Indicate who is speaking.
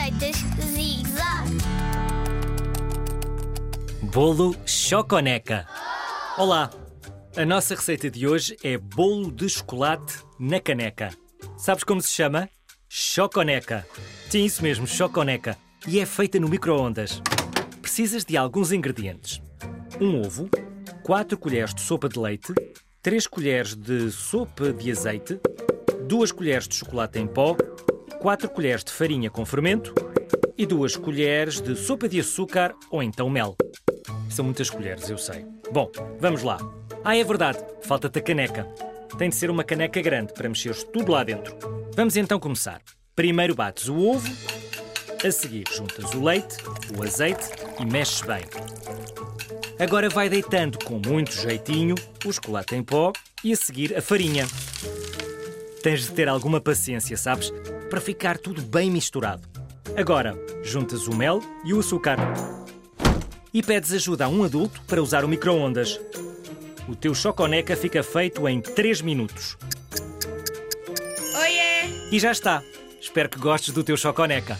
Speaker 1: Receitas Zig-Zag.
Speaker 2: Bolo Choconeca. Olá! A nossa receita de hoje é bolo de chocolate na caneca. Sabes como se chama? Choconeca. Sim, isso mesmo, choconeca. E é feita no micro-ondas. Precisas de alguns ingredientes: um ovo, 4 colheres de sopa de leite, 3 colheres de sopa de azeite, 2 colheres de chocolate em pó, 4 colheres de farinha com fermento e 2 colheres de sopa de açúcar ou então mel. São muitas colheres, eu sei. Bom, vamos lá. Ah, é verdade, falta-te a caneca. Tem de ser uma caneca grande para mexeres tudo lá dentro. Vamos então começar. Primeiro bates o ovo, a seguir juntas o leite, o azeite e mexes bem. Agora vai deitando com muito jeitinho o chocolate em pó e a seguir a farinha. Tens de ter alguma paciência, sabes? Para ficar tudo bem misturado. Agora, juntas o mel e o açúcar. E pedes ajuda a um adulto para usar o micro-ondas. O teu choconeca fica feito em 3 minutos.
Speaker 3: Oiê!
Speaker 2: E já está. Espero que gostes do teu choconeca.